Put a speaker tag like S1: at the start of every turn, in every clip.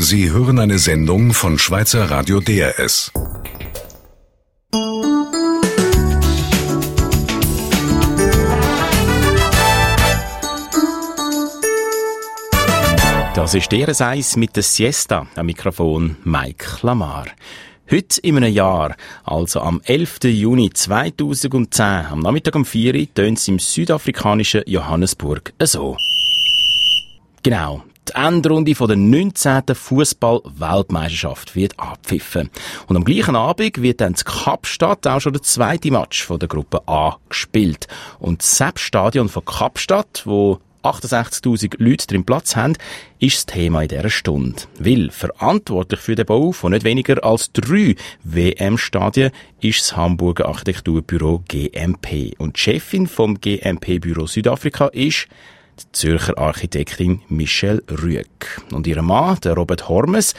S1: Sie hören eine Sendung von Schweizer Radio DRS.
S2: Das ist der Eis mit der Siesta. Am Mikrofon Mike Lamar. Heute in einem Jahr, also am 11. Juni 2010, am Nachmittag um 4 Uhr, tönt es im südafrikanischen Johannesburg so. Genau. Die Endrunde von der 19. Fußball-Weltmeisterschaft wird abpfiffen. Und am gleichen Abend wird dann in Kapstadt auch schon der zweite Match von der Gruppe A gespielt. Und das Sepp-Stadion von Kapstadt, wo 68.000 Leute drin Platz haben, ist das Thema in dieser Stunde. Weil verantwortlich für den Bau von nicht weniger als drei WM-Stadien ist das Hamburger Architekturbüro GMP. Und die Chefin vom GMP-Büro Südafrika ist die Zürcher Architektin Michelle Rüegg. Und ihr Mann, der Robert Hormes,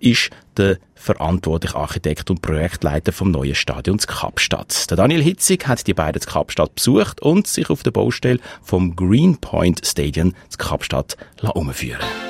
S2: ist der verantwortliche Architekt und Projektleiter vom neuen Stadions Kapstadt. Der Daniel Hitzig hat die beiden Kapstadt besucht und sich auf der Baustelle vom Greenpoint Stadion zu Kapstadt umführen
S3: A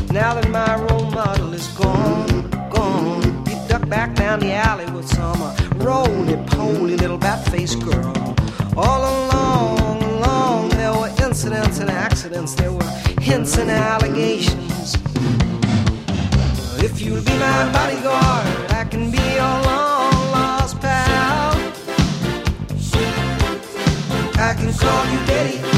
S3: now that my role model is gone? Gone. You duck back down the alley with some uh, roly poly little bat faced girl. All along, along, there were incidents and accidents, there were hints and allegations. If you'll be my bodyguard, I can be your long lost pal. I can call you Daddy,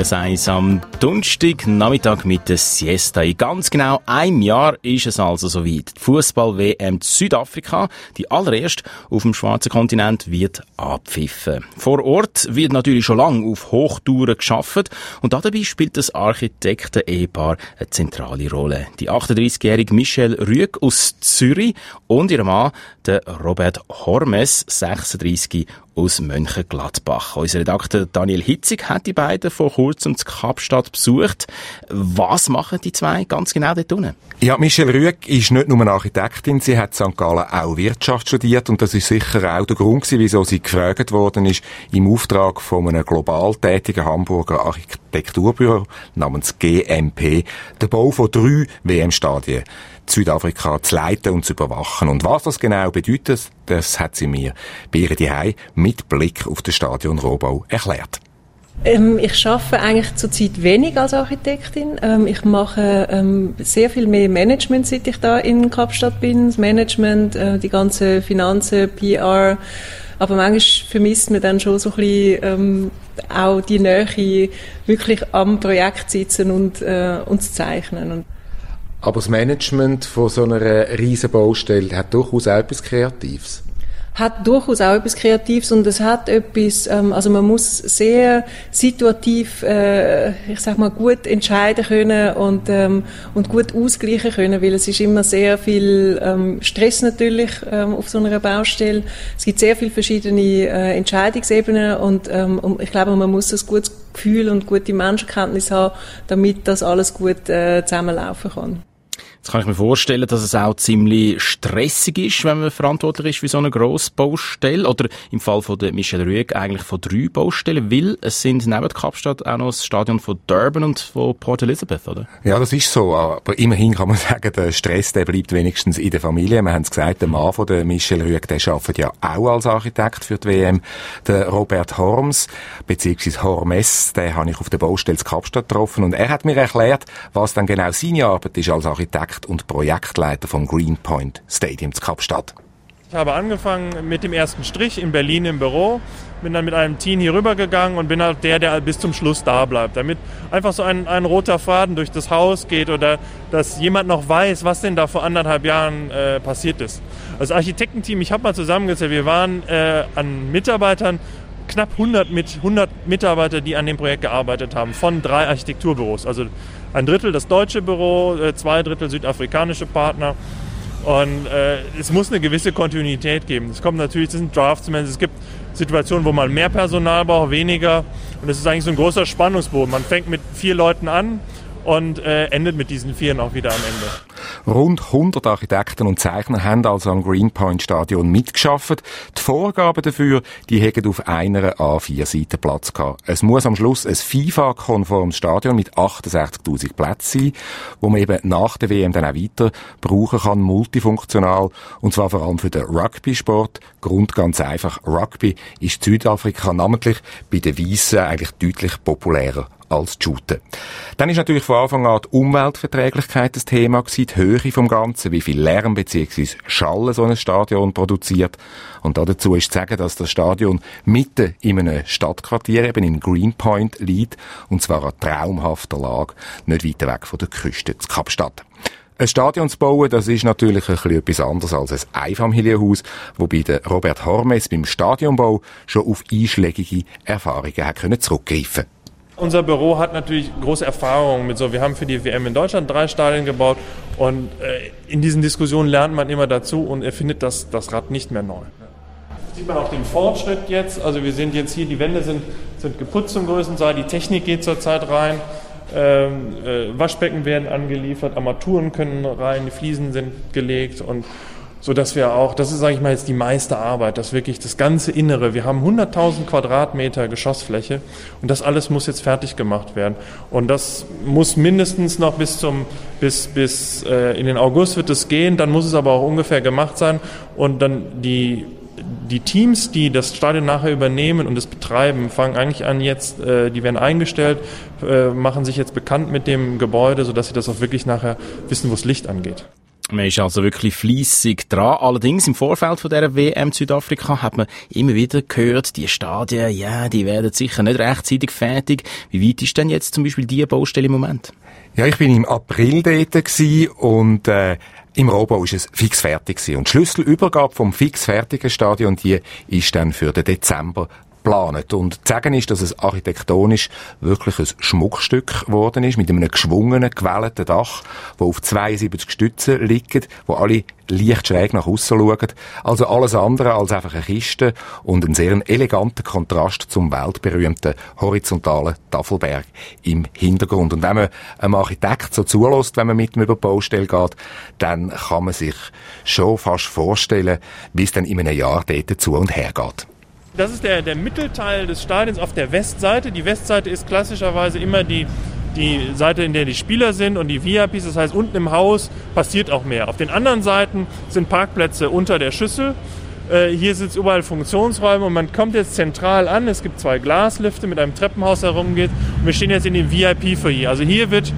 S2: Der Seis am Donnerstag Nachmittag mit der Siesta. In ganz genau einem Jahr ist es also soweit. Die Fußball-WM Südafrika, die allererst auf dem schwarzen Kontinent, wird abpfiffen. Vor Ort wird natürlich schon lange auf Hochtouren geschafft und dabei spielt das Architekten-Ehepaar eine zentrale Rolle. Die 38-jährige Michelle Rüegg aus Zürich und ihr Mann, der Robert Hormes, 36 aus Mönchengladbach. Unser Redakteur Daniel Hitzig hat die beiden vor kurzem zu Kapstadt besucht. Was machen die zwei ganz genau dort unten?
S4: Ja, Michelle Rüegg ist nicht nur eine Architektin, sie hat St. Gallen auch Wirtschaft studiert und das ist sicher auch der Grund gewesen, wieso sie gefragt worden ist, im Auftrag von einem global tätigen Hamburger Architekturbüro namens GMP den Bau von drei WM-Stadien Südafrika zu leiten und zu überwachen. Und was das genau bedeutet, das hat sie mir bei ihr Hause mit Blick auf den Stadion Rohbau erklärt.
S5: Ähm, ich arbeite eigentlich zurzeit wenig als Architektin. Ähm, ich mache ähm, sehr viel mehr Management, seit ich da in Kapstadt bin. Das Management, äh, die ganze Finanzen, PR. Aber manchmal vermisst man dann schon so ein bisschen ähm, auch die Nähe, wirklich am Projekt sitzen und, äh, und zu zeichnen. Und
S4: aber das Management von so einer riesen Baustelle hat durchaus auch etwas Kreatives
S5: hat durchaus auch etwas Kreatives und es hat etwas, ähm, also man muss sehr situativ, äh, ich sag mal, gut entscheiden können und, ähm, und gut ausgleichen können, weil es ist immer sehr viel ähm, Stress natürlich ähm, auf so einer Baustelle. Es gibt sehr viele verschiedene äh, Entscheidungsebenen und ähm, ich glaube, man muss ein gutes Gefühl und gute Menschenkenntnis haben, damit das alles gut äh, zusammenlaufen kann.
S2: Jetzt kann ich mir vorstellen, dass es auch ziemlich stressig ist, wenn man verantwortlich ist für so eine grosse Baustelle. Oder im Fall von der Michelle Rüegg eigentlich von drei Baustellen, weil es sind neben Kapstadt auch noch das Stadion von Durban und von Port Elizabeth, oder?
S4: Ja, das ist so. Aber immerhin kann man sagen, der Stress, der bleibt wenigstens in der Familie. Wir haben es gesagt, der Mann von der Michelle Rüegg, der arbeitet ja auch als Architekt für die WM. Der Robert Horms, beziehungsweise Hormes, den habe ich auf der Baustelle in Kapstadt getroffen und er hat mir erklärt, was dann genau seine Arbeit ist als Architekt Architekt und Projektleiter vom Greenpoint Stadium zu Kapstadt.
S6: Ich habe angefangen mit dem ersten Strich in Berlin im Büro, bin dann mit einem Team hier rübergegangen und bin halt der, der bis zum Schluss da bleibt, damit einfach so ein, ein roter Faden durch das Haus geht oder dass jemand noch weiß, was denn da vor anderthalb Jahren äh, passiert ist. Das Architektenteam, ich habe mal zusammengezählt, wir waren äh, an Mitarbeitern knapp 100, mit 100 Mitarbeiter, die an dem Projekt gearbeitet haben, von drei Architekturbüros. Also ein Drittel das deutsche Büro, äh, zwei Drittel südafrikanische Partner. Und äh, es muss eine gewisse Kontinuität geben. Es kommt natürlich, es sind Draftsmen, es gibt Situationen, wo man mehr Personal braucht, weniger. Und es ist eigentlich so ein großer Spannungsboden. Man fängt mit vier Leuten an und äh, endet mit diesen Vieren auch wieder am Ende.
S4: Rund 100 Architekten und Zeichner haben also am Greenpoint Stadion mitgeschafft. Die Vorgaben dafür, die hätten auf einer A4-Seite Platz gehabt. Es muss am Schluss ein FIFA-konformes Stadion mit 68.000 Plätzen sein, wo man eben nach der WM dann auch weiter brauchen kann, multifunktional. Und zwar vor allem für den Rugby-Sport. Grund ganz einfach, Rugby ist Südafrika namentlich bei den Weißen eigentlich deutlich populärer als Shooten. Dann ist natürlich von Anfang an die Umweltverträglichkeit das Thema gewesen, die Höhe vom Ganzen, wie viel Lärm bzw. Schall so ein Stadion produziert. Und dazu ist zu sagen, dass das Stadion mitten in einem Stadtquartier, eben in Greenpoint, liegt, und zwar an traumhafter Lage, nicht weit weg von der Küste zu Kapstadt. Ein Stadion zu bauen, das ist natürlich ein bisschen etwas anderes als ein Einfamilienhaus, wobei der Robert Hormes beim Stadionbau schon auf einschlägige Erfahrungen hat zurückgreifen
S6: unser Büro hat natürlich große Erfahrungen mit so. Wir haben für die WM in Deutschland drei Stadien gebaut und äh, in diesen Diskussionen lernt man immer dazu und erfindet das, das Rad nicht mehr neu. Sieht man auch den Fortschritt jetzt. Also wir sind jetzt hier, die Wände sind, sind geputzt zum größten Teil, die Technik geht zurzeit rein. Ähm, äh, Waschbecken werden angeliefert, Armaturen können rein, die Fliesen sind gelegt und so dass wir auch, das ist, sage ich mal, jetzt die meiste Arbeit, das wirklich das ganze Innere. Wir haben 100.000 Quadratmeter Geschossfläche und das alles muss jetzt fertig gemacht werden. Und das muss mindestens noch bis zum, bis, bis äh, in den August wird es gehen, dann muss es aber auch ungefähr gemacht sein und dann die die Teams, die das Stadion nachher übernehmen und es betreiben, fangen eigentlich an jetzt, äh, die werden eingestellt, äh, machen sich jetzt bekannt mit dem Gebäude, sodass sie das auch wirklich nachher wissen, wo das Licht angeht.
S2: Man ist also wirklich fließig dran. Allerdings im Vorfeld von der WM Südafrika hat man immer wieder gehört, die Stadien, ja, die werden sicher nicht rechtzeitig fertig. Wie weit ist denn jetzt zum Beispiel die Baustelle im Moment?
S4: Ja, ich bin im April dort und äh, im Rohbau ist es fix fertig gewesen. Und die Schlüsselübergabe vom fix fertigen Stadion, die ist dann für den Dezember geplant. Und zu sagen ist, dass es architektonisch wirklich ein Schmuckstück geworden ist, mit einem geschwungenen, gewellten Dach, wo auf 72 Stützen liegt, wo alle leicht schräg nach außen schauen. Also alles andere als einfach eine Kiste und ein sehr eleganter Kontrast zum weltberühmten horizontalen Tafelberg im Hintergrund. Und wenn man einem Architekt so zulässt, wenn man mit ihm über die Baustelle geht, dann kann man sich schon fast vorstellen, wie es dann in einem Jahr dort zu und her geht.
S6: Das ist der, der Mittelteil des Stadions auf der Westseite. Die Westseite ist klassischerweise immer die, die Seite, in der die Spieler sind und die VIPs. Das heißt, unten im Haus passiert auch mehr. Auf den anderen Seiten sind Parkplätze unter der Schüssel. Äh, hier sind überall Funktionsräume und man kommt jetzt zentral an. Es gibt zwei Glaslifte mit einem Treppenhaus herumgeht. Und wir stehen jetzt in dem VIP-Foyer. Also hier wird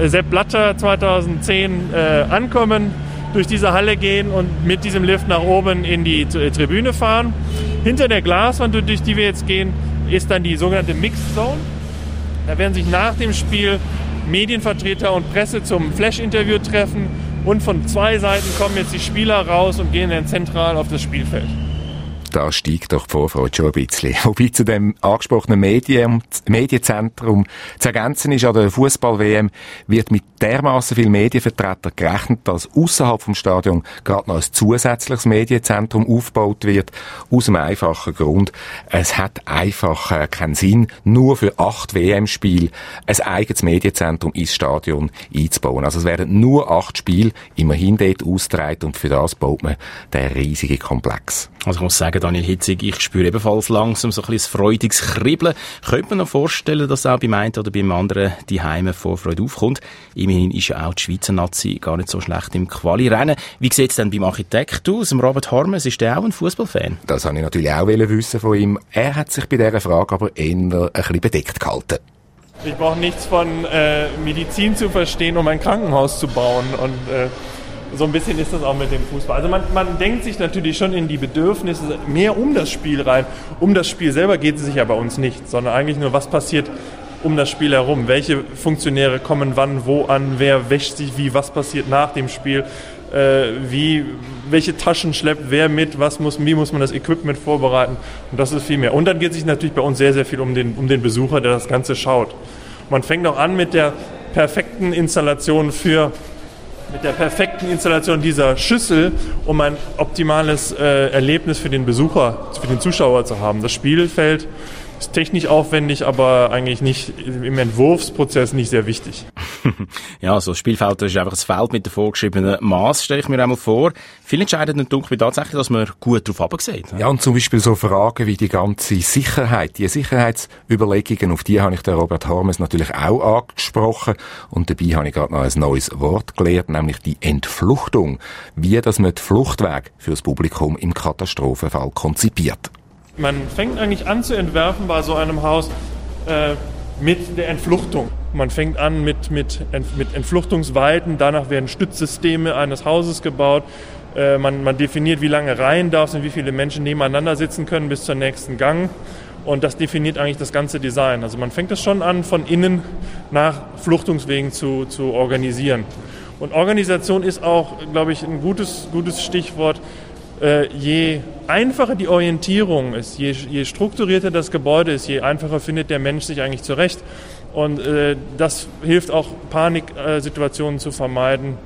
S6: äh, Sepp Blatter 2010 äh, ankommen, durch diese Halle gehen und mit diesem Lift nach oben in die äh, Tribüne fahren. Hinter der Glaswand, durch die wir jetzt gehen, ist dann die sogenannte Mixed Zone. Da werden sich nach dem Spiel Medienvertreter und Presse zum Flash-Interview treffen und von zwei Seiten kommen jetzt die Spieler raus und gehen dann zentral auf das Spielfeld
S4: da steigt doch die Vorfreude schon ein bisschen. Wobei zu dem angesprochenen Medien, Medienzentrum zu ergänzen ist, an der Fußball-WM wird mit dermaßen viel Medienvertretern gerechnet, dass außerhalb vom Stadion gerade noch ein zusätzliches Medienzentrum aufgebaut wird. Aus einem einfachen Grund. Es hat einfach äh, keinen Sinn, nur für acht WM-Spiele ein eigenes Medienzentrum ins Stadion einzubauen. Also es werden nur acht Spiele immerhin dort ausgetragen und für das baut man den riesigen Komplex.
S2: Also ich muss sagen, Daniel Hitzig, ich spüre ebenfalls langsam so ein bisschen freudiges Kribbeln. Könnte man noch vorstellen, dass auch beim einen oder beim anderen die Heime Vorfreude aufkommt? Immerhin ist ja auch die Schweizer Nazi gar nicht so schlecht im Quali-Rennen. Wie sieht es denn beim Architekt aus? Robert Harmes, ist der auch ein Fußballfan?
S4: Das habe ich natürlich auch wissen von ihm. Er hat sich bei dieser Frage aber eher ein bisschen bedeckt gehalten.
S6: Ich brauche nichts von äh, Medizin zu verstehen, um ein Krankenhaus zu bauen. Und äh, so ein bisschen ist das auch mit dem Fußball. Also man, man denkt sich natürlich schon in die Bedürfnisse mehr um das Spiel rein. Um das Spiel selber geht es sich ja bei uns nicht, sondern eigentlich nur, was passiert um das Spiel herum. Welche Funktionäre kommen wann, wo an, wer wäscht sich wie, was passiert nach dem Spiel, äh, wie, welche Taschen schleppt wer mit, was muss, wie muss man das Equipment vorbereiten. Und das ist viel mehr. Und dann geht es sich natürlich bei uns sehr, sehr viel um den, um den Besucher, der das Ganze schaut. Man fängt auch an mit der perfekten Installation für mit der perfekten Installation dieser Schüssel, um ein optimales äh, Erlebnis für den Besucher, für den Zuschauer zu haben. Das Spielfeld ist technisch aufwendig, aber eigentlich nicht im Entwurfsprozess nicht sehr wichtig.
S2: ja, so ein Spielfeld ist einfach ein Feld mit dem vorgeschriebenen Maß, stelle ich mir einmal vor. Viel entscheidend und dunkel tatsächlich, dass man gut darauf abgesehen
S4: Ja, und zum Beispiel so Fragen wie die ganze Sicherheit, die Sicherheitsüberlegungen, auf die habe ich den Robert Harmes natürlich auch angesprochen und dabei habe ich gerade noch ein neues Wort gelernt, nämlich die Entfluchtung, wie dass man die Fluchtweg fürs Publikum im Katastrophenfall konzipiert.
S6: Man fängt eigentlich an zu entwerfen bei so einem Haus äh, mit der Entfluchtung. Man fängt an mit, mit, mit Entfluchtungsweiten, danach werden Stützsysteme eines Hauses gebaut. Äh, man, man definiert, wie lange Reihen darf sind, wie viele Menschen nebeneinander sitzen können bis zur nächsten Gang. Und das definiert eigentlich das ganze Design. Also man fängt es schon an, von innen nach Fluchtungswegen zu, zu organisieren. Und Organisation ist auch, glaube ich, ein gutes, gutes Stichwort je einfacher die Orientierung ist, je, je, strukturierter das Gebäude ist, je einfacher findet der Mensch sich eigentlich zurecht. Und äh, das hilft auch, Paniksituationen zu vermeiden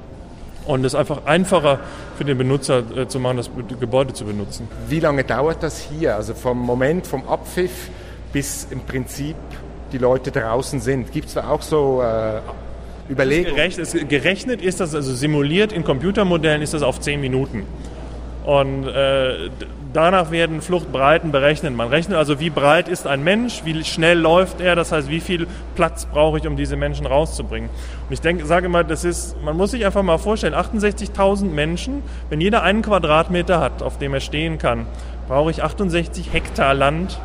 S6: und es einfach einfacher für den Benutzer äh, zu machen, das Gebäude zu benutzen.
S4: Wie lange dauert das hier? Also vom Moment vom Abpfiff bis im Prinzip die Leute draußen sind. Gibt es da auch so äh, Überlegungen?
S6: Gerechnet, gerechnet ist das, also simuliert in Computermodellen ist das auf zehn Minuten. Und äh, danach werden Fluchtbreiten berechnet. Man rechnet also, wie breit ist ein Mensch, wie schnell läuft er, das heißt, wie viel Platz brauche ich, um diese Menschen rauszubringen. Und ich denke, sage immer, das ist, man muss sich einfach mal vorstellen, 68.000 Menschen, wenn jeder einen Quadratmeter hat, auf dem er stehen kann, brauche ich 68 Hektar Land,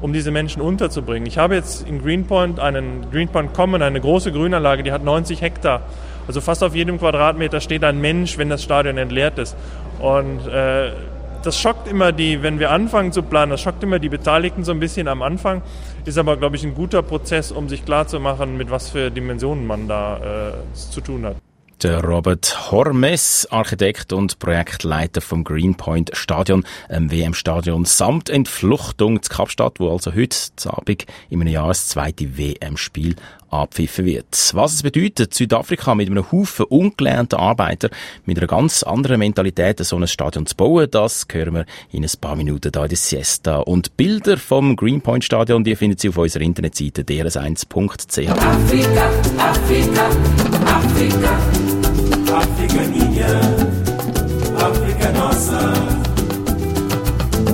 S6: um diese Menschen unterzubringen. Ich habe jetzt in Greenpoint einen Greenpoint Common, eine große Grünanlage, die hat 90 Hektar. Also fast auf jedem Quadratmeter steht ein Mensch, wenn das Stadion entleert ist. Und äh, das schockt immer die, wenn wir anfangen zu planen, das schockt immer die Beteiligten so ein bisschen am Anfang, ist aber, glaube ich, ein guter Prozess, um sich klarzumachen, mit was für Dimensionen man da äh, zu tun hat.
S2: der Robert Hormes, Architekt und Projektleiter vom Greenpoint Stadion, einem WM-Stadion samt Entfluchtung zu Kapstadt, wo also heute Abend in einem Jahr das zweite WM-Spiel abpfiffen wird. Was es bedeutet, Südafrika mit einem Haufen ungelernter Arbeiter mit einer ganz anderen Mentalität so ein Stadion zu bauen, das hören wir in ein paar Minuten da in der Siesta. Und Bilder vom Greenpoint Stadion, die finden Sie auf unserer Internetseite drs1.ch.
S7: Afrika, Afrika, Afrika, Afrika Afrika nossa.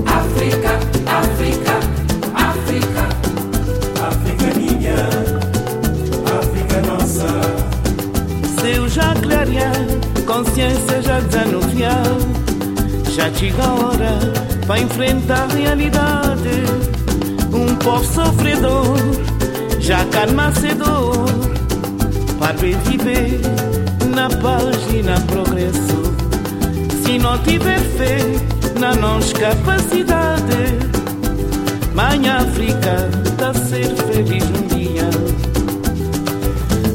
S7: Afrika, Afrika,
S8: Já chega a hora para enfrentar a realidade. Um povo sofredor, já calma. Para viver na paz e na progresso. Se não tiver fé na nossa capacidade, Mãe África está a ser feliz um dia.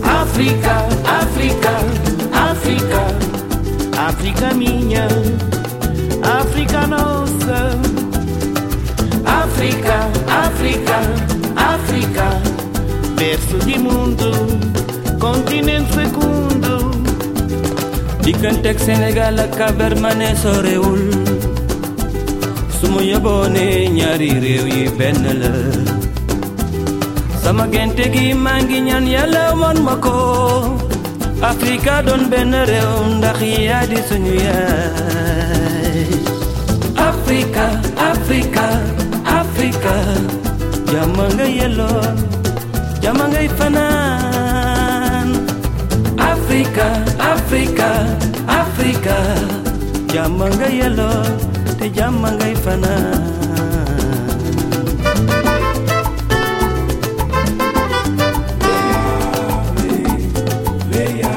S8: África, África, África, África minha, África nossa. África, África, África, berço de mundo, continente fecundo.
S9: ak Cap-Vert ma ne sorewul su ma yeboo ne ñaari réew yi benn la sama gente gi maa ngi ñaan yàlla won ma ko Afrika doon benn ndax yaa di suñu yaay Africa, Africa, Africa. Yamanga yelo, jama ngay. Africa, Africa, Africa. Yamanga yelo, te jama ngay.
S8: Yeah.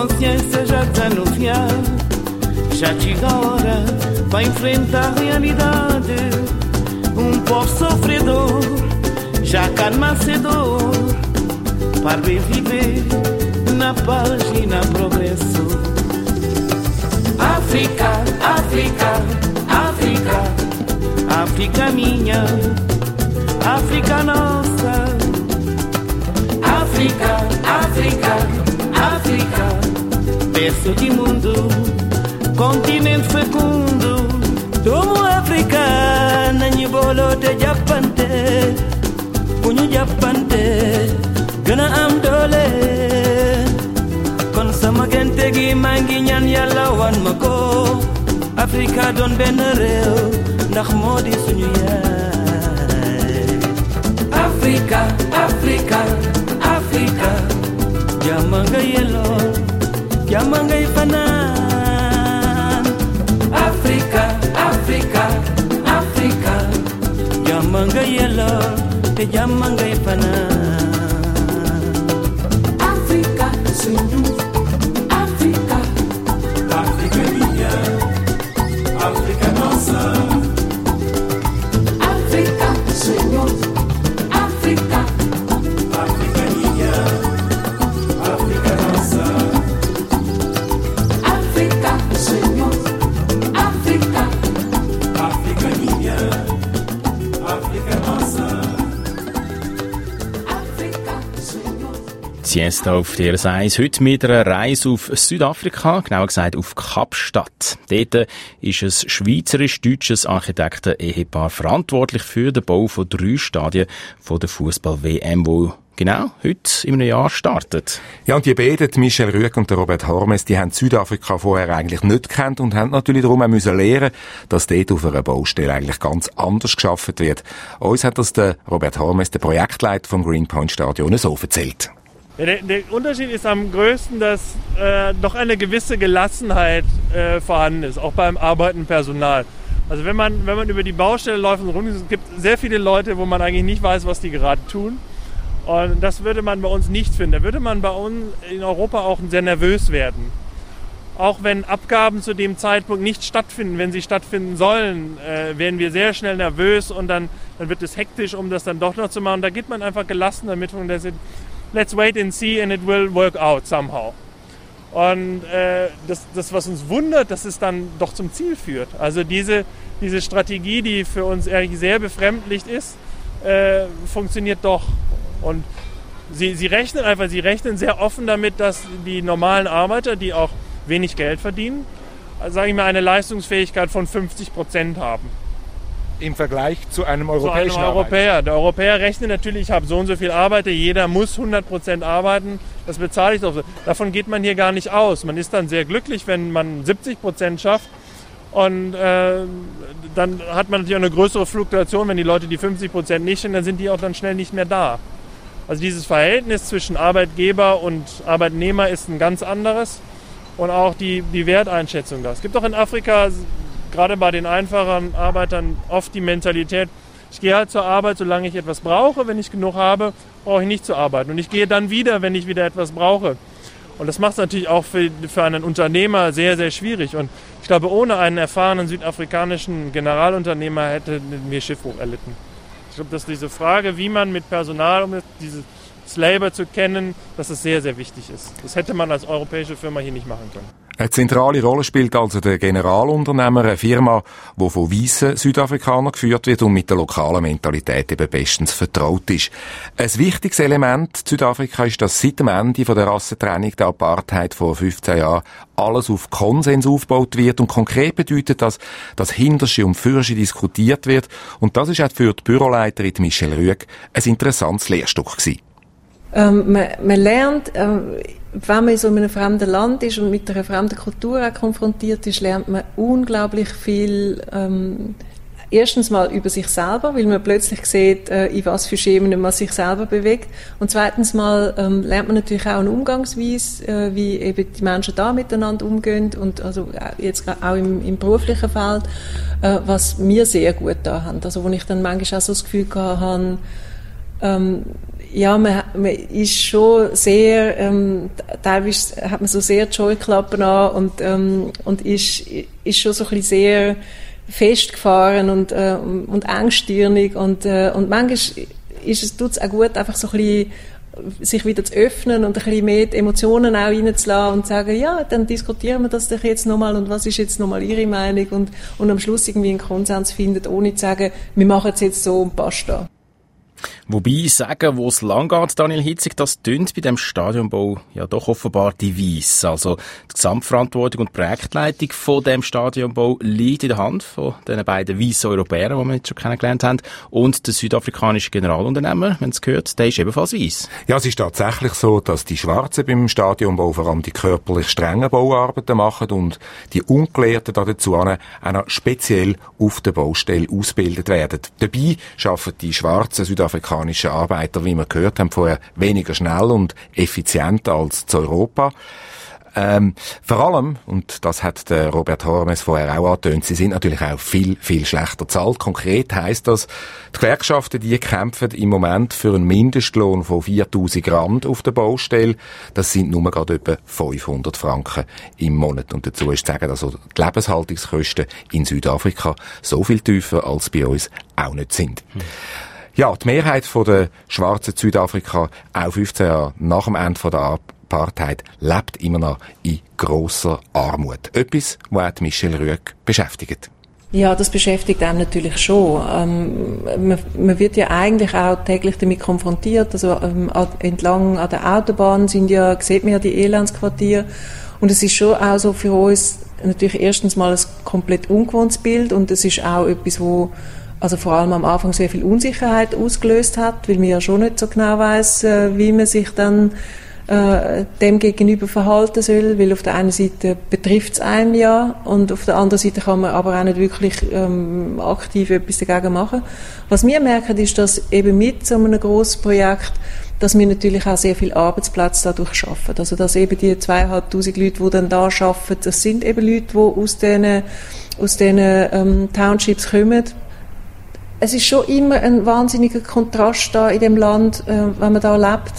S8: Consciência já desanuviar. Já chega a hora para enfrentar a realidade. Um povo sofredor, já calma. Para viver na paz e na progresso. África, África, África, África minha, África nossa. África, África, África, berço de mundo, continente fecundo,
S9: Africa, de Japante, Japante, Gana Amdole, gente wan mako, Africa don. Africa, Africa, Africa, Jamanga yellow Africa, Africa, Africa. Ya mangai diamanga yelo te diamanga ifanana
S7: afrika Africa.
S2: Siesta auf der Seis. Heute mit einer Reise auf Südafrika, genauer gesagt auf Kapstadt. Dort ist ein schweizerisch-deutsches Architekten-Ehepaar verantwortlich für den Bau von drei Stadien von der Fußball-WM, wo genau heute in einem Jahr startet.
S4: Ja, und die beiden, Michel Rüegg und Robert Hormes, die haben Südafrika vorher eigentlich nicht gekannt und haben natürlich darum auch müssen lernen, dass dort auf einer Baustelle eigentlich ganz anders geschaffen wird. Uns hat das der Robert Hormes, der Projektleiter vom Greenpoint Stadion, so erzählt.
S6: Ja, der, der Unterschied ist am größten, dass äh, eine gewisse Gelassenheit äh, vorhanden ist, auch beim arbeitenden Personal. Also wenn man, wenn man über die Baustelle läuft und rum, es gibt sehr viele Leute, wo man eigentlich nicht weiß, was die gerade tun. Und das würde man bei uns nicht finden. Da würde man bei uns in Europa auch sehr nervös werden. auch wenn Abgaben zu dem Zeitpunkt nicht stattfinden, wenn sie stattfinden sollen, äh, werden wir sehr schnell nervös und dann, dann wird es hektisch, um das dann doch noch zu machen. Da geht man einfach gelassen damit und sagt, let's wait and see and it will work out somehow. Und äh, das, das, was uns wundert, dass es dann doch zum Ziel führt. Also diese, diese Strategie, die für uns eigentlich sehr befremdlich ist, äh, funktioniert doch. Und sie, sie rechnen einfach, sie rechnen sehr offen damit, dass die normalen Arbeiter, die auch wenig Geld verdienen, sage ich mal, eine Leistungsfähigkeit von 50 Prozent haben.
S4: Im Vergleich zu einem
S6: Zu
S4: europäischen
S6: einem Europäer. Der Europäer rechnet natürlich, ich habe so und so viel Arbeiter, jeder muss 100 Prozent arbeiten, das bezahle ich doch. so. Davon geht man hier gar nicht aus. Man ist dann sehr glücklich, wenn man 70 Prozent schafft. Und äh, dann hat man natürlich auch eine größere Fluktuation, wenn die Leute die 50 Prozent nicht sind, dann sind die auch dann schnell nicht mehr da. Also dieses Verhältnis zwischen Arbeitgeber und Arbeitnehmer ist ein ganz anderes und auch die, die Werteinschätzung da. Es gibt auch in Afrika, gerade bei den einfachen Arbeitern, oft die Mentalität, ich gehe halt zur Arbeit, solange ich etwas brauche. Wenn ich genug habe, brauche ich nicht zu arbeiten. Und ich gehe dann wieder, wenn ich wieder etwas brauche. Und das macht es natürlich auch für, für einen Unternehmer sehr, sehr schwierig. Und ich glaube, ohne einen erfahrenen südafrikanischen Generalunternehmer hätten wir Schiffbruch erlitten. Ich glaube, dass diese Frage, wie man mit Personal umgeht, dieses Labor zu kennen, dass es sehr, sehr wichtig ist. Das hätte man als europäische Firma hier nicht machen können.
S4: Eine zentrale Rolle spielt also der Generalunternehmer, eine Firma, die von weißen Südafrikanern geführt wird und mit der lokalen Mentalität eben bestens vertraut ist. Ein wichtiges Element in Südafrika ist, dass seit dem Ende der Rassentrennung der Apartheid vor 15 Jahren alles auf Konsens aufgebaut wird und konkret bedeutet das, dass Hintersche und Fürsche diskutiert wird und das ist auch für die Büroleiterin Michelle Rüegg ein interessantes Lehrstück gewesen.
S5: Ähm, man, man lernt, ähm, wenn man in so einem fremden Land ist und mit einer fremden Kultur auch konfrontiert ist, lernt man unglaublich viel. Ähm, erstens mal über sich selber, weil man plötzlich sieht, äh, in was für Schemen man sich selber bewegt. Und zweitens mal ähm, lernt man natürlich auch eine Umgangsweise, äh, wie eben die Menschen da miteinander umgehen und also äh, jetzt auch im, im beruflichen Feld, äh, was mir sehr gut da haben. Also wo ich dann manchmal auch so das Gefühl gehabt habe, ähm, ja, man, man ist schon sehr, ähm, teilweise hat man so sehr die Scheuklappen an und, ähm, und ist, ist schon so ein bisschen sehr festgefahren und, äh, und engstirnig und, äh, und manchmal ist es, tut es auch gut, einfach so ein bisschen sich wieder zu öffnen und ein bisschen mehr die Emotionen auch reinzulassen und zu sagen, ja, dann diskutieren wir das doch jetzt nochmal und was ist jetzt nochmal Ihre Meinung und, und am Schluss irgendwie einen Konsens findet, ohne zu sagen, wir machen es jetzt so und basta.
S2: Wobei sagen, wo es lang geht, Daniel Hitzig, das tönt bei dem Stadionbau ja doch offenbar die Weiss. Also die Gesamtverantwortung und Projektleitung von dem Stadionbau liegt in der Hand von den beiden weißen Europäern, die wir jetzt schon kennengelernt haben, und der südafrikanische Generalunternehmer, wenn es gehört, der ist ebenfalls weiss.
S4: Ja, es ist tatsächlich so, dass die Schwarzen beim Stadionbau vor allem die körperlich strengen Bauarbeiten machen und die Ungelehrten da dazu noch speziell auf der Baustelle ausgebildet werden. Dabei schaffen die schwarzen südafrikanischen Arbeiter, wie wir gehört haben, vorher weniger schnell und effizient als zu Europa. Ähm, vor allem, und das hat der Robert Hormes vorher auch angetönt, sie sind natürlich auch viel, viel schlechter zahlt. Konkret heisst das, die Gewerkschaften, die kämpfen im Moment für einen Mindestlohn von 4000 Rand auf der Baustelle. Das sind nur gerade etwa 500 Franken im Monat. Und dazu ist zu sagen, also die Lebenshaltungskosten in Südafrika so viel tiefer als bei uns auch nicht sind. Ja, die Mehrheit der schwarzen Südafrika, auch 15 Jahre nach dem Ende der Apartheid, lebt immer noch in grosser Armut. Etwas, was Michel Rüegg beschäftigt.
S5: Ja, das beschäftigt einem natürlich schon. Ähm, man, man, wird ja eigentlich auch täglich damit konfrontiert. Also ähm, entlang an der Autobahn sind ja, sieht man ja die Elendsquartiere. Und es ist schon auch so für uns natürlich erstens mal ein komplett ungewohntes Bild und es ist auch etwas, wo also vor allem am Anfang sehr viel Unsicherheit ausgelöst hat, weil man ja schon nicht so genau weiß, äh, wie man sich dann äh, dem gegenüber verhalten soll, weil auf der einen Seite betrifft es einen ja und auf der anderen Seite kann man aber auch nicht wirklich ähm, aktiv etwas dagegen machen. Was wir merken, ist, dass eben mit so einem grossen Projekt dass wir natürlich auch sehr viel Arbeitsplätze dadurch schaffen. Also dass eben die zweieinhalbtausend Leute, die dann da arbeiten, das sind eben Leute, die aus diesen aus diesen ähm, Townships kommen es ist schon immer ein wahnsinniger Kontrast da in dem Land, äh, wenn man da lebt,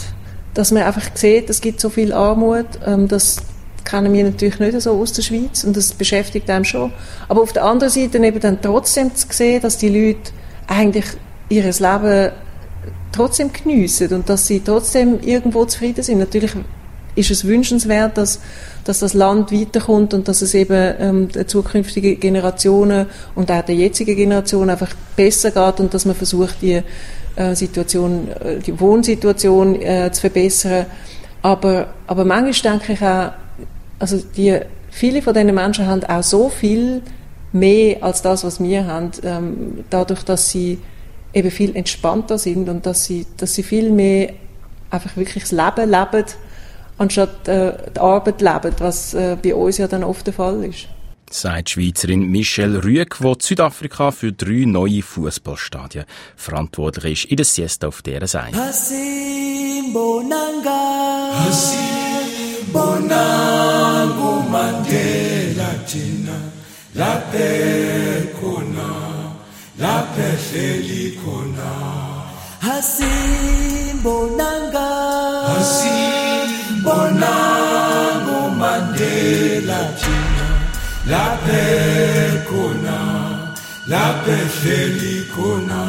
S5: dass man einfach sieht, es gibt so viel Armut, ähm, dass kennen wir natürlich nicht so aus der Schweiz und das beschäftigt einem schon. Aber auf der anderen Seite eben dann trotzdem zu sehen, dass die Leute eigentlich ihres Leben trotzdem geniessen und dass sie trotzdem irgendwo zufrieden sind. Natürlich ist es wünschenswert, dass, dass das Land weiterkommt und dass es eben ähm, den zukünftigen Generationen und auch der jetzigen Generation einfach besser geht und dass man versucht, die äh, Situation, äh, die Wohnsituation äh, zu verbessern. Aber, aber manchmal denke ich auch, also die, viele von diesen Menschen haben auch so viel mehr als das, was wir haben, ähm, dadurch, dass sie eben viel entspannter sind und dass sie, dass sie viel mehr einfach wirklich das Leben leben, anstatt äh, die Arbeit leben, was äh, bei uns ja dann oft der Fall ist.
S2: Sagt die Schweizerin Michelle Rüegg, die Südafrika für drei neue Fußballstadien verantwortlich ist, in der Siesta auf dieser Seite.
S7: Hasimbonanga Hasimbonangu Mandela thina laphe khona laphe hleli khona Hasimbonanga Hasimbonangu Mandela thina laphe khona laphe hleli khona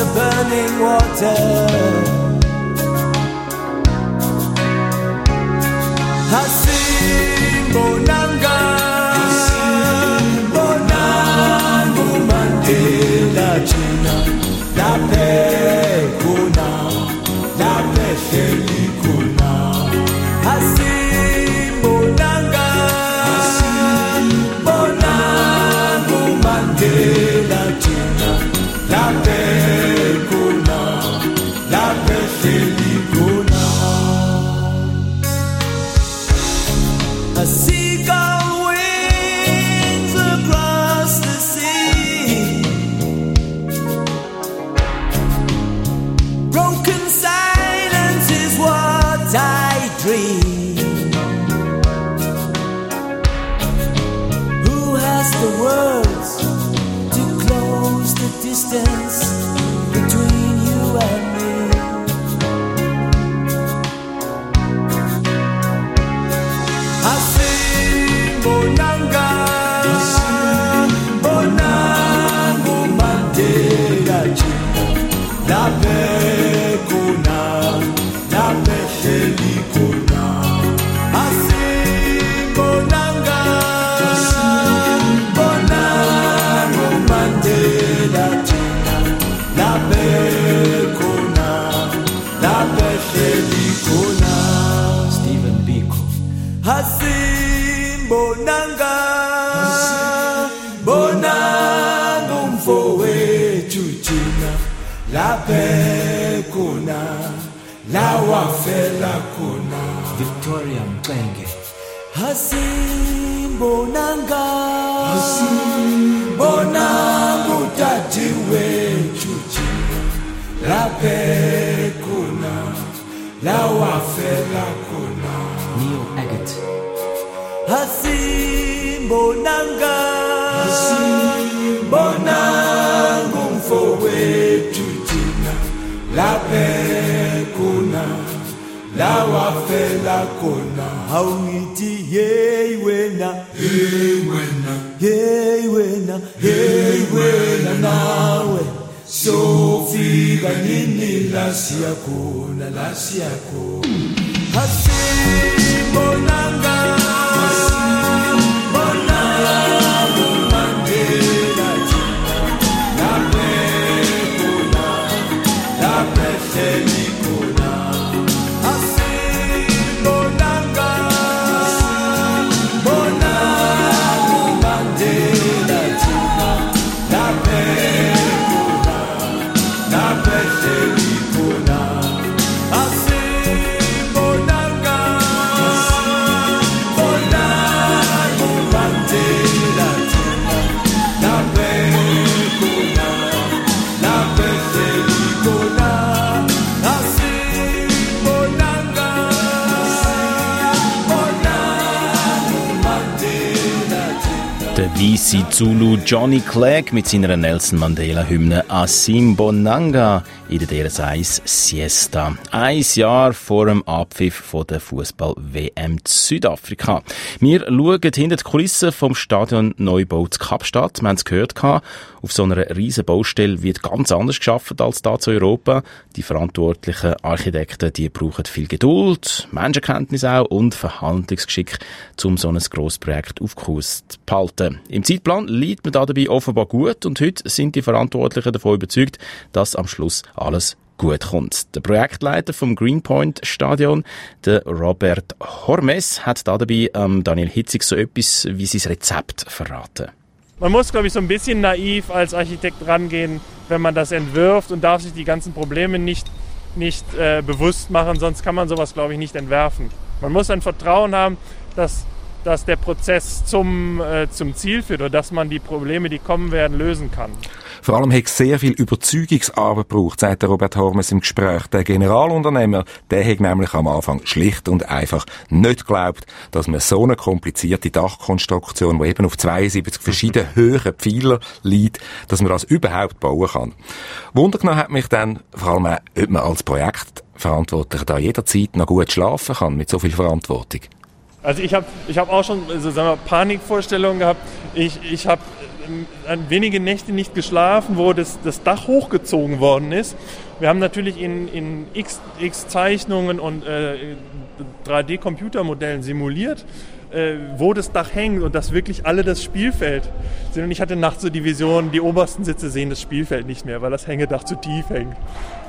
S7: the burning water. Hasimbonanga Bonanga umfowethu thina laphe khona lawafela khona. Victoria Mxenge. Hasimbonanga Hasimbonanga. utati wethu thina laphe khona lawafela khona. Neil Agate Hasimbonanga. Hasimbonanga umfowethu thina. Laphe khona lawafela khona. Awungithi hey wena. Hey wena. Hey wena. Hey wena nawe. Sofika nini? La siyakhona la siyakhona Hasimbonanga
S2: Zulu Johnny Clegg mit seiner Nelson Mandela-Hymne Bonanga in der DRS1 Siesta. Ein Jahr vor dem Abpfiff der Fußball-WM Südafrika. Wir schauen hinter die Kulissen vom Stadion Neubau zu Kapstadt. Wir haben es gehört, auf so einer riesen Baustelle wird ganz anders geschaffen als da zu Europa. Die verantwortlichen Architekten, die brauchen viel Geduld, Menschenkenntnis auch und Verhandlungsgeschick, um so ein grosses Projekt auf Kurs zu behalten. Im Zeitplan liegt man da dabei offenbar gut und heute sind die Verantwortlichen davon überzeugt, dass am Schluss alles gut kommt. Der Projektleiter vom Greenpoint Stadion, der Robert Hormes, hat da dabei ähm, Daniel Hitzig so etwas wie sein Rezept verraten.
S6: Man muss, glaube ich, so ein bisschen naiv als Architekt rangehen, wenn man das entwirft und darf sich die ganzen Probleme nicht, nicht äh, bewusst machen, sonst kann man sowas, glaube ich, nicht entwerfen. Man muss ein Vertrauen haben, dass dass der Prozess zum, äh, zum Ziel führt oder dass man die Probleme, die kommen werden, lösen kann.
S4: Vor allem hat es sehr viel Überzeugungsarbeit gebraucht, sagt Robert Hormes im Gespräch. Der Generalunternehmer, der hat nämlich am Anfang schlicht und einfach nicht geglaubt, dass man so eine komplizierte Dachkonstruktion, die eben auf 72 verschiedenen höheren Pfeiler liegt, dass man das überhaupt bauen kann. Wunder genommen hat mich dann vor allem auch, ob man als Projektverantwortlicher da jederzeit noch gut schlafen kann mit so viel Verantwortung.
S6: Also ich habe ich hab auch schon also sagen wir, Panikvorstellungen gehabt. Ich, ich habe ähm, wenige Nächte nicht geschlafen, wo das, das Dach hochgezogen worden ist. Wir haben natürlich in, in x, x Zeichnungen und äh, 3D-Computermodellen simuliert, äh, wo das Dach hängt und dass wirklich alle das Spielfeld sind. Und ich hatte nachts so die Vision, die obersten Sitze sehen das Spielfeld nicht mehr, weil das Hängedach zu tief hängt.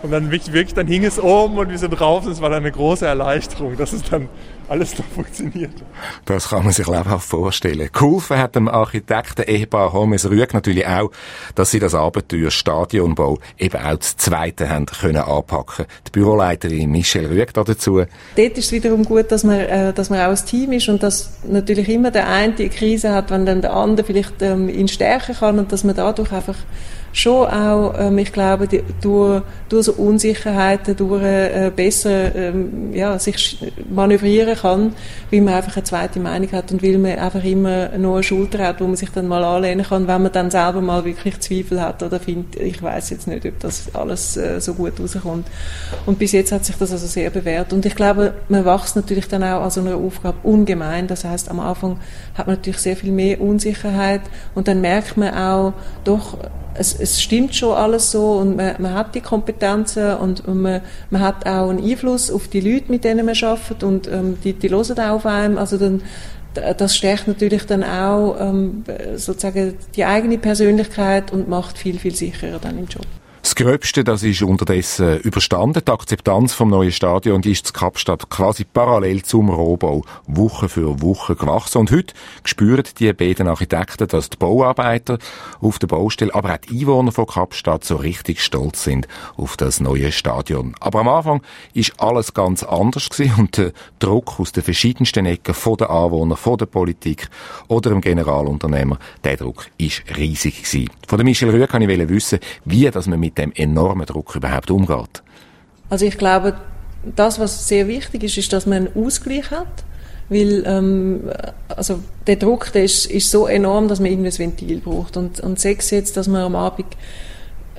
S6: Und dann wirklich, dann hing es oben und wir sind drauf und es war dann eine große Erleichterung, dass es dann alles noch funktioniert.
S4: Das kann man sich lebhaft vorstellen. Geholfen hat dem Architekten Ehepaar Holmes Rüeg natürlich auch, dass sie das Abenteuer Stadionbau eben auch das zweite haben können anpacken. Die Büroleiterin Michelle Rüeg dazu.
S5: Dort ist es wiederum gut, dass man, äh, dass man auch ein Team ist und dass natürlich immer der eine die Krise hat, wenn dann der andere vielleicht ähm, ihn stärken kann und dass man dadurch einfach schon auch, ähm, ich glaube, die, durch, durch so Unsicherheiten, durch äh, besser ähm, ja, sich manövrieren kann, weil man einfach eine zweite Meinung hat und weil man einfach immer noch eine Schulter hat, wo man sich dann mal anlehnen kann, wenn man dann selber mal wirklich Zweifel hat oder findet, ich weiß jetzt nicht, ob das alles äh, so gut rauskommt. Und bis jetzt hat sich das also sehr bewährt. Und ich glaube, man wächst natürlich dann auch an so einer Aufgabe ungemein. Das heißt, am Anfang hat man natürlich sehr viel mehr Unsicherheit und dann merkt man auch, doch, es, es stimmt schon alles so und man, man hat die Kompetenzen und, man, man hat auch einen Einfluss auf die Leute, mit denen man arbeitet und ähm, die, die hören auch auf einem. Also dann, das stärkt natürlich dann auch ähm, sozusagen die eigene Persönlichkeit und macht viel, viel sicherer dann im Job.
S4: Das Gröbste, das ist unterdessen überstanden. Die Akzeptanz vom neuen Stadion, ist zu Kapstadt quasi parallel zum Rohbau Woche für Woche gewachsen. Und heute spüren die beiden Architekten, dass die Bauarbeiter auf der Baustelle, aber auch die Einwohner von Kapstadt so richtig stolz sind auf das neue Stadion. Aber am Anfang ist alles ganz anders gewesen und der Druck aus den verschiedensten Ecken von den Anwohnern, von der Politik oder dem Generalunternehmer, der Druck ist riesig gewesen. Von Michel Rühr kann ich wissen, wie dass man mit dem enormen Druck überhaupt umgeht?
S5: Also ich glaube, das, was sehr wichtig ist, ist, dass man einen Ausgleich hat. Weil ähm, also der Druck der ist, ist so enorm, dass man irgendwie ein Ventil braucht. Und, und sechs jetzt, dass man am Abend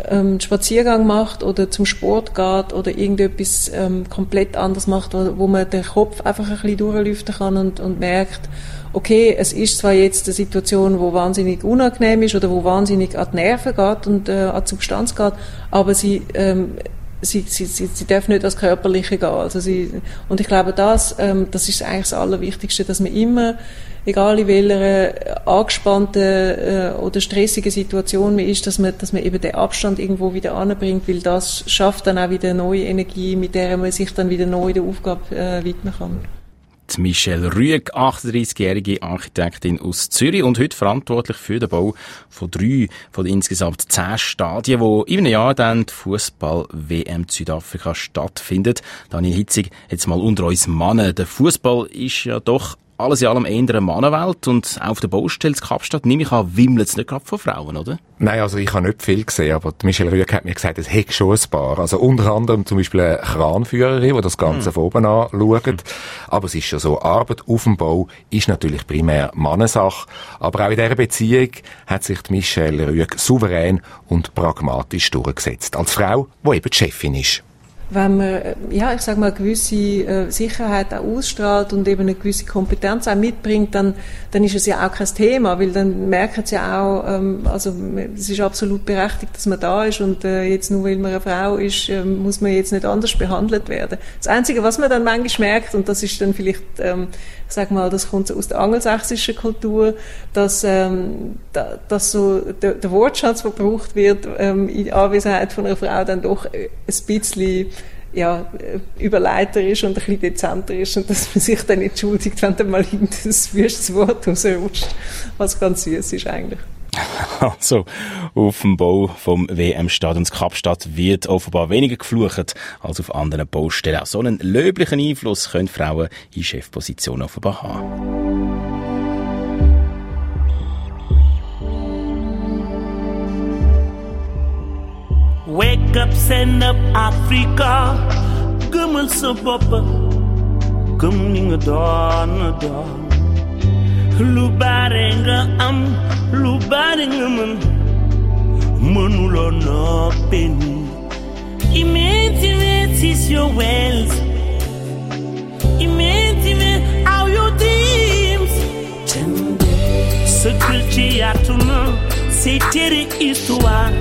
S5: ähm, Spaziergang macht oder zum Sport geht oder irgendetwas ähm, komplett anders macht, wo, man den Kopf einfach ein bisschen durchlüften kann und, und merkt, okay, es ist zwar jetzt eine Situation, wo wahnsinnig unangenehm ist oder wo wahnsinnig an die Nerven geht und äh, an die Substanz geht, aber sie, ähm, sie, sie, sie, sie dürfen nicht als Körperliche gehen. Also sie, und ich glaube, das, ähm, das ist eigentlich das Allerwichtigste, dass man immer, egal in welcher angespannten äh, oder stressigen Situation man ist, dass man, dass man eben den Abstand irgendwo wieder anbringt, weil das schafft dann auch wieder neue Energie, mit der man sich dann wieder neu der Aufgabe äh, widmen kann.
S2: Michelle Rüeg, 38-jährige Architektin aus Zürich und heute verantwortlich für den Bau von drei von insgesamt zehn Stadien, wo in einem Jahr dann die Fußball-WM Südafrika stattfindet. Daniel Hitzig, jetzt mal unter uns Mannen. Der Fußball ist ja doch alles in allem eher eine Mannenwelt und auf der Baustelle in Kapstadt, nehme ich an, wimmelt es nicht gerade von Frauen, oder?
S4: Nein, also ich habe nicht viel gesehen, aber Michelle Rüegg hat mir gesagt, es hätte schon ein paar. Also unter anderem zum Beispiel eine Kranführerin, die das Ganze mhm. von oben anschaut. Mhm. Aber es ist schon so, Arbeit auf dem Bau ist natürlich primär Mannensache. Aber auch in dieser Beziehung hat sich Michelle Rüegg souverän und pragmatisch durchgesetzt. Als Frau, die eben die Chefin ist
S5: wenn man, ja, ich sag mal, eine gewisse äh, Sicherheit auch ausstrahlt und eben eine gewisse Kompetenz auch mitbringt, dann, dann ist es ja auch kein Thema, weil dann merken sie ja auch, ähm, also es ist absolut berechtigt, dass man da ist und äh, jetzt nur weil man eine Frau ist, äh, muss man jetzt nicht anders behandelt werden. Das Einzige, was man dann manchmal merkt, und das ist dann vielleicht, ähm, ich sag mal, das kommt aus der angelsächsischen Kultur, dass, ähm, da, dass so der, der Wortschatz, der gebraucht wird, ähm, in Anwesenheit von einer Frau dann doch ein bisschen ja, überleiter ist und ein bisschen dezenter ist und dass man sich dann entschuldigt, wenn dann mal ein wüstes Wort rausrutscht, was ganz süß ist eigentlich.
S2: Also, auf dem Bau vom WM-Stadions Kapstadt wird offenbar weniger geflucht als auf anderen Baustellen. Auch so einen löblichen Einfluss können Frauen in Chefpositionen offenbar haben.
S8: Wake up, send up Africa. Gummel sa boppa. Gumning a dawn a dawn. Lubarenga am, lubarenga man. Manulo no penny. Immense is your wealth. Immense are your dreams. Secret, tu na, c'est tes histoires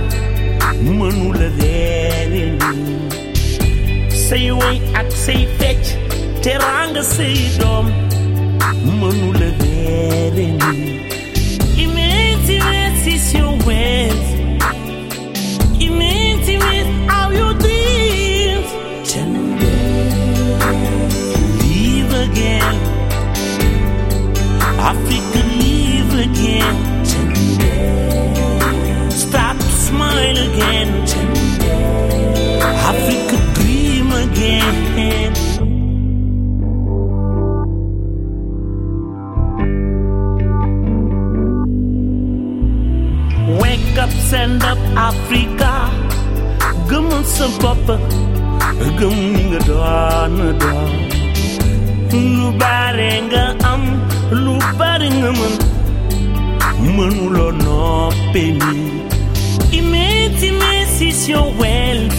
S8: mënula reere ni say woy ak say fecc teranga say doom mënula reere ni. Imagine is your wealth Africa dream again. Wake up, send up Africa. Gumun some papa, gumunga dana da. Lubarenga am, lubarenga man, manulo no pemi. Immense, immense is your wealth.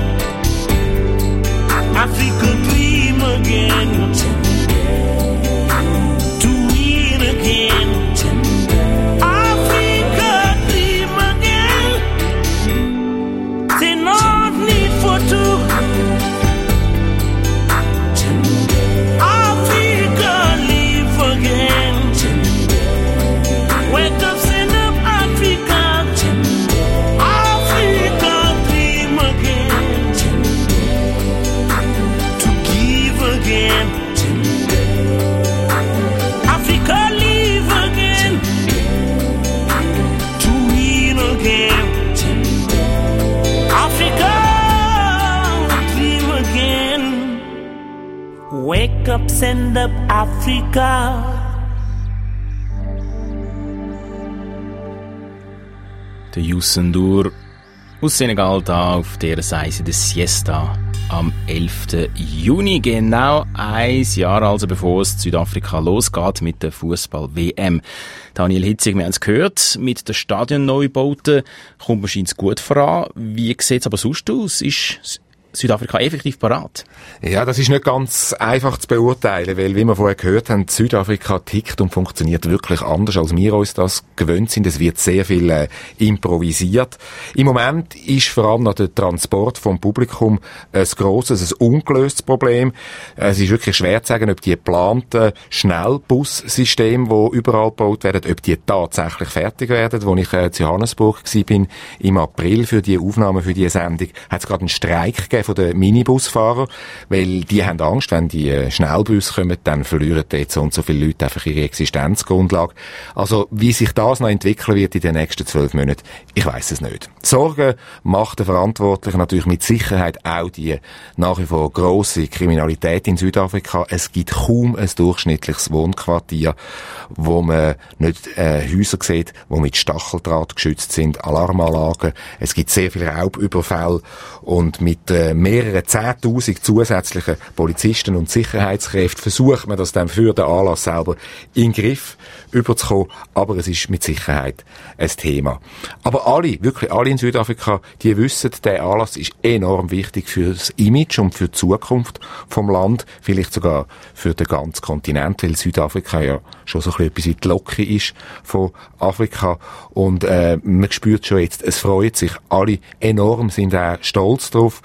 S2: N'Dour aus Senegal da auf der Seite der Siesta am 11. Juni, genau ein Jahr also bevor es Südafrika losgeht mit der Fußball-WM. Daniel Hitzig, wir haben es gehört, mit den Stadionneubauten kommt man scheint gut voran. Wie sieht es aber sonst aus? Ist Südafrika effektiv parat?
S4: Ja, das ist nicht ganz einfach zu beurteilen, weil, wie wir vorher gehört haben, Südafrika tickt und funktioniert wirklich anders, als wir uns das gewöhnt sind. Es wird sehr viel äh, improvisiert. Im Moment ist vor allem noch der Transport vom Publikum ein grosses, ein ungelöstes Problem. Es ist wirklich schwer zu sagen, ob die geplanten Schnellbussysteme, die überall gebaut werden, ob die tatsächlich fertig werden. Als ich äh, in Johannesburg war, im April für die Aufnahme für die Sendung, hat es gerade einen Streik gegeben von den Minibusfahrern, weil die haben Angst, wenn die äh, Schnellbus kommen, dann verlieren dort so und so viele Leute einfach ihre Existenzgrundlage. Also, wie sich das noch entwickeln wird in den nächsten zwölf Monaten, ich weiß es nicht. Sorgen macht der Verantwortliche natürlich mit Sicherheit auch die nach wie vor grosse Kriminalität in Südafrika. Es gibt kaum ein durchschnittliches Wohnquartier, wo man nicht äh, Häuser sieht, die mit Stacheldraht geschützt sind, Alarmanlagen. Es gibt sehr viele Raubüberfälle und mit äh, mehreren Zehntausend zusätzlichen Polizisten und Sicherheitskräften versucht man das dann für den Anlass selber in den Griff überzukommen, aber es ist mit Sicherheit ein Thema. Aber alle, wirklich alle in Südafrika, die wissen, der Anlass ist enorm wichtig für das Image und für die Zukunft vom Land, vielleicht sogar für den ganzen Kontinent, weil Südafrika ja schon so ein bisschen etwas wie die Locke ist von Afrika. Und äh, man spürt schon jetzt, es freut sich. Alle enorm, sind auch stolz drauf,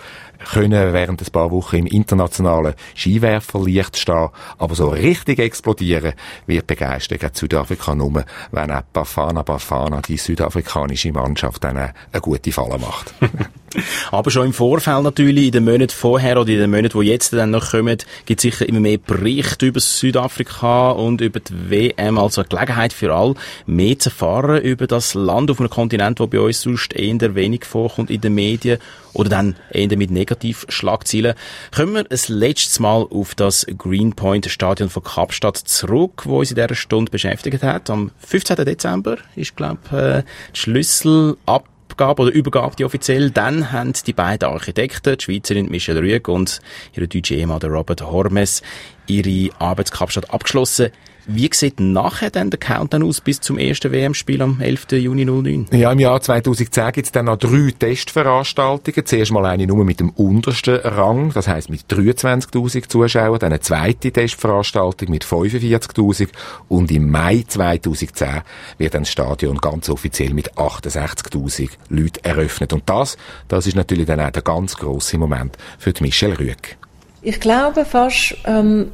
S4: können während ein paar Wochen im internationalen Skiwerferlicht stehen, aber so richtig explodieren wird begeistert gegen Südafrika nur, wenn auch Bafana Bafana, die südafrikanische Mannschaft, dann eine gute Falle macht.
S2: Aber schon im Vorfeld natürlich, in den Monaten vorher oder in den Monaten, die jetzt dann noch kommen, gibt es sicher immer mehr Berichte über Südafrika und über die WM, also eine Gelegenheit für alle, mehr zu erfahren über das Land auf einem Kontinent, wo bei uns sonst eher wenig vorkommt in den Medien oder dann eher mit Negativschlagzeilen. Kommen wir ein letztes Mal auf das Greenpoint Stadion von Kapstadt zurück, wo uns in dieser Stunde beschäftigt hat. Am 15. Dezember ist, glaube ich, äh, die Schlüssel ab Abgabe oder Übergabe die offiziell. Dann haben die beiden Architekten, die Schweizerin Michelle Rüeg und ihre deutsche Ehemann Robert Hormes, ihre Arbeitskapstadt abgeschlossen. Wie sieht nachher denn der Countdown aus bis zum ersten WM-Spiel am 11. Juni 09?
S4: Ja, im Jahr 2010 gibt es dann noch drei Testveranstaltungen. Zuerst mal eine nur mit dem untersten Rang, das heißt mit 23.000 Zuschauern, dann eine zweite Testveranstaltung mit 45.000 und im Mai 2010 wird dann das Stadion ganz offiziell mit 68.000 Leuten eröffnet. Und das, das ist natürlich dann auch der ganz grosse Moment für die Michelle Rüegg.
S5: Ich glaube fast, ähm,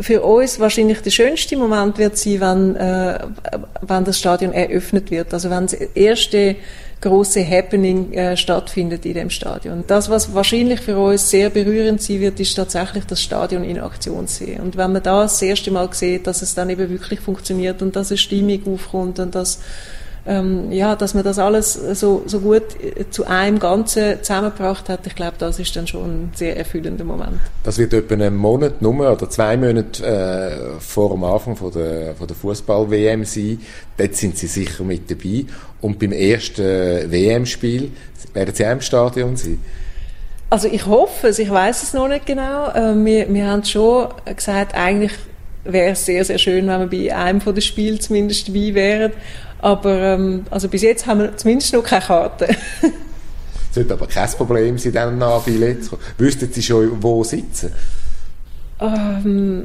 S5: für uns wahrscheinlich der schönste Moment wird sein, wenn, äh, wenn das Stadion eröffnet wird. Also wenn das erste große Happening äh, stattfindet in dem Stadion. Das, was wahrscheinlich für uns sehr berührend sein wird, ist tatsächlich das Stadion in Aktion sehen. Und wenn man da das erste Mal sieht, dass es dann eben wirklich funktioniert und dass eine Stimmung aufkommt und dass ähm, ja, dass man das alles so, so gut zu einem Ganzen zusammengebracht hat, ich glaube, das ist dann schon ein sehr erfüllender Moment.
S4: Das wird etwa einen Monat nur oder zwei Monate äh, vor dem Anfang von der, von der Fußball-WM sein. Dort sind Sie sicher mit dabei. Und beim ersten WM-Spiel werden Sie auch im Stadion sein?
S5: Also ich hoffe es, ich weiß es noch nicht genau. Äh, wir, wir haben schon gesagt, eigentlich wäre es sehr, sehr schön, wenn wir bei einem von den Spielen zumindest dabei wären. Aber ähm, also bis jetzt haben wir zumindest noch keine Karte.
S4: Es wird aber kein Problem sein, dann nach Billett zu Wüssten Sie schon, wo sitzen?
S5: Ähm,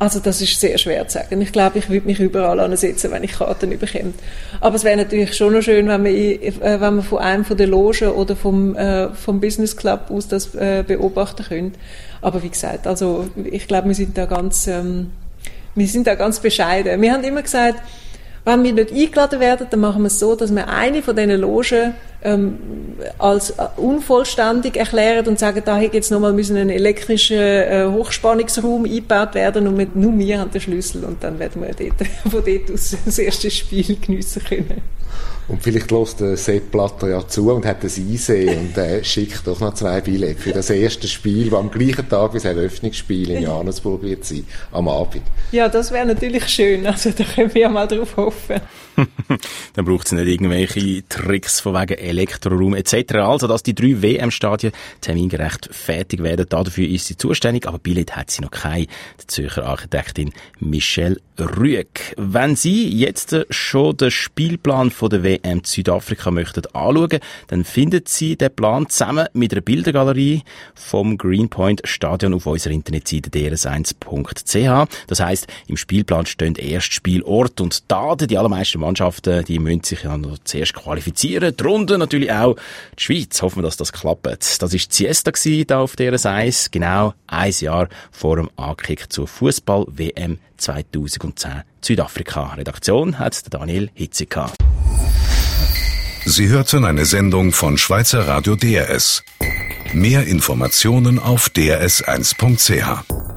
S5: also das ist sehr schwer zu sagen. Ich glaube, ich würde mich überall ansetzen, wenn ich Karten bekomme. Aber es wäre natürlich schon noch schön, wenn man, äh, wenn man von einem von der Logen oder vom, äh, vom Business Club aus das äh, beobachten könnte. Aber wie gesagt, also ich glaube, wir sind da ganz, ähm, wir sind da ganz bescheiden. Wir haben immer gesagt, wenn wir nicht eingeladen werden, dann machen wir es so, dass wir eine von diesen Logen ähm, als äh, unvollständig erklären und sagen, da hätte jetzt nochmal müssen ein elektrischer äh, Hochspannungsraum eingebaut werden und mit, nur wir haben den Schlüssel und dann werden wir dort, von dort aus das erste Spiel geniessen können.
S4: Und vielleicht lässt der Sepp Blatter ja zu und hat das Einsehen und äh, schickt doch noch zwei Billette für das erste Spiel, das am gleichen Tag wie das Eröffnungsspiel in Johannesburg wird sein, am Abend.
S5: Ja, das wäre natürlich schön. Also da können wir ja mal drauf hoffen.
S2: Dann braucht es nicht irgendwelche Tricks von wegen Elektroraum etc. Also, dass die drei WM-Stadien termingerecht fertig werden, dafür ist sie zuständig, aber Billett hat sie noch keine. Die Zürcher Architektin Michelle Rüegg. Wenn Sie jetzt schon den Spielplan von der WM Südafrika möchten anschauen, dann finden Sie den Plan zusammen mit einer Bildergalerie vom Greenpoint Stadion auf unserer Internetseite drs1.ch. Das heißt, im Spielplan stehen erst Spielort und Daten. Die allermeisten Mannschaften, die müssen sich ja noch zuerst qualifizieren. Darunter natürlich auch die Schweiz. Hoffen wir, dass das klappt. Das war die Siesta hier auf DRS1, genau ein Jahr vor dem Ankick zur Fußball-WM 2010 Südafrika. Redaktion hat Daniel Hitzika.
S1: Sie hörten eine Sendung von Schweizer Radio DRS. Mehr Informationen auf drs1.ch.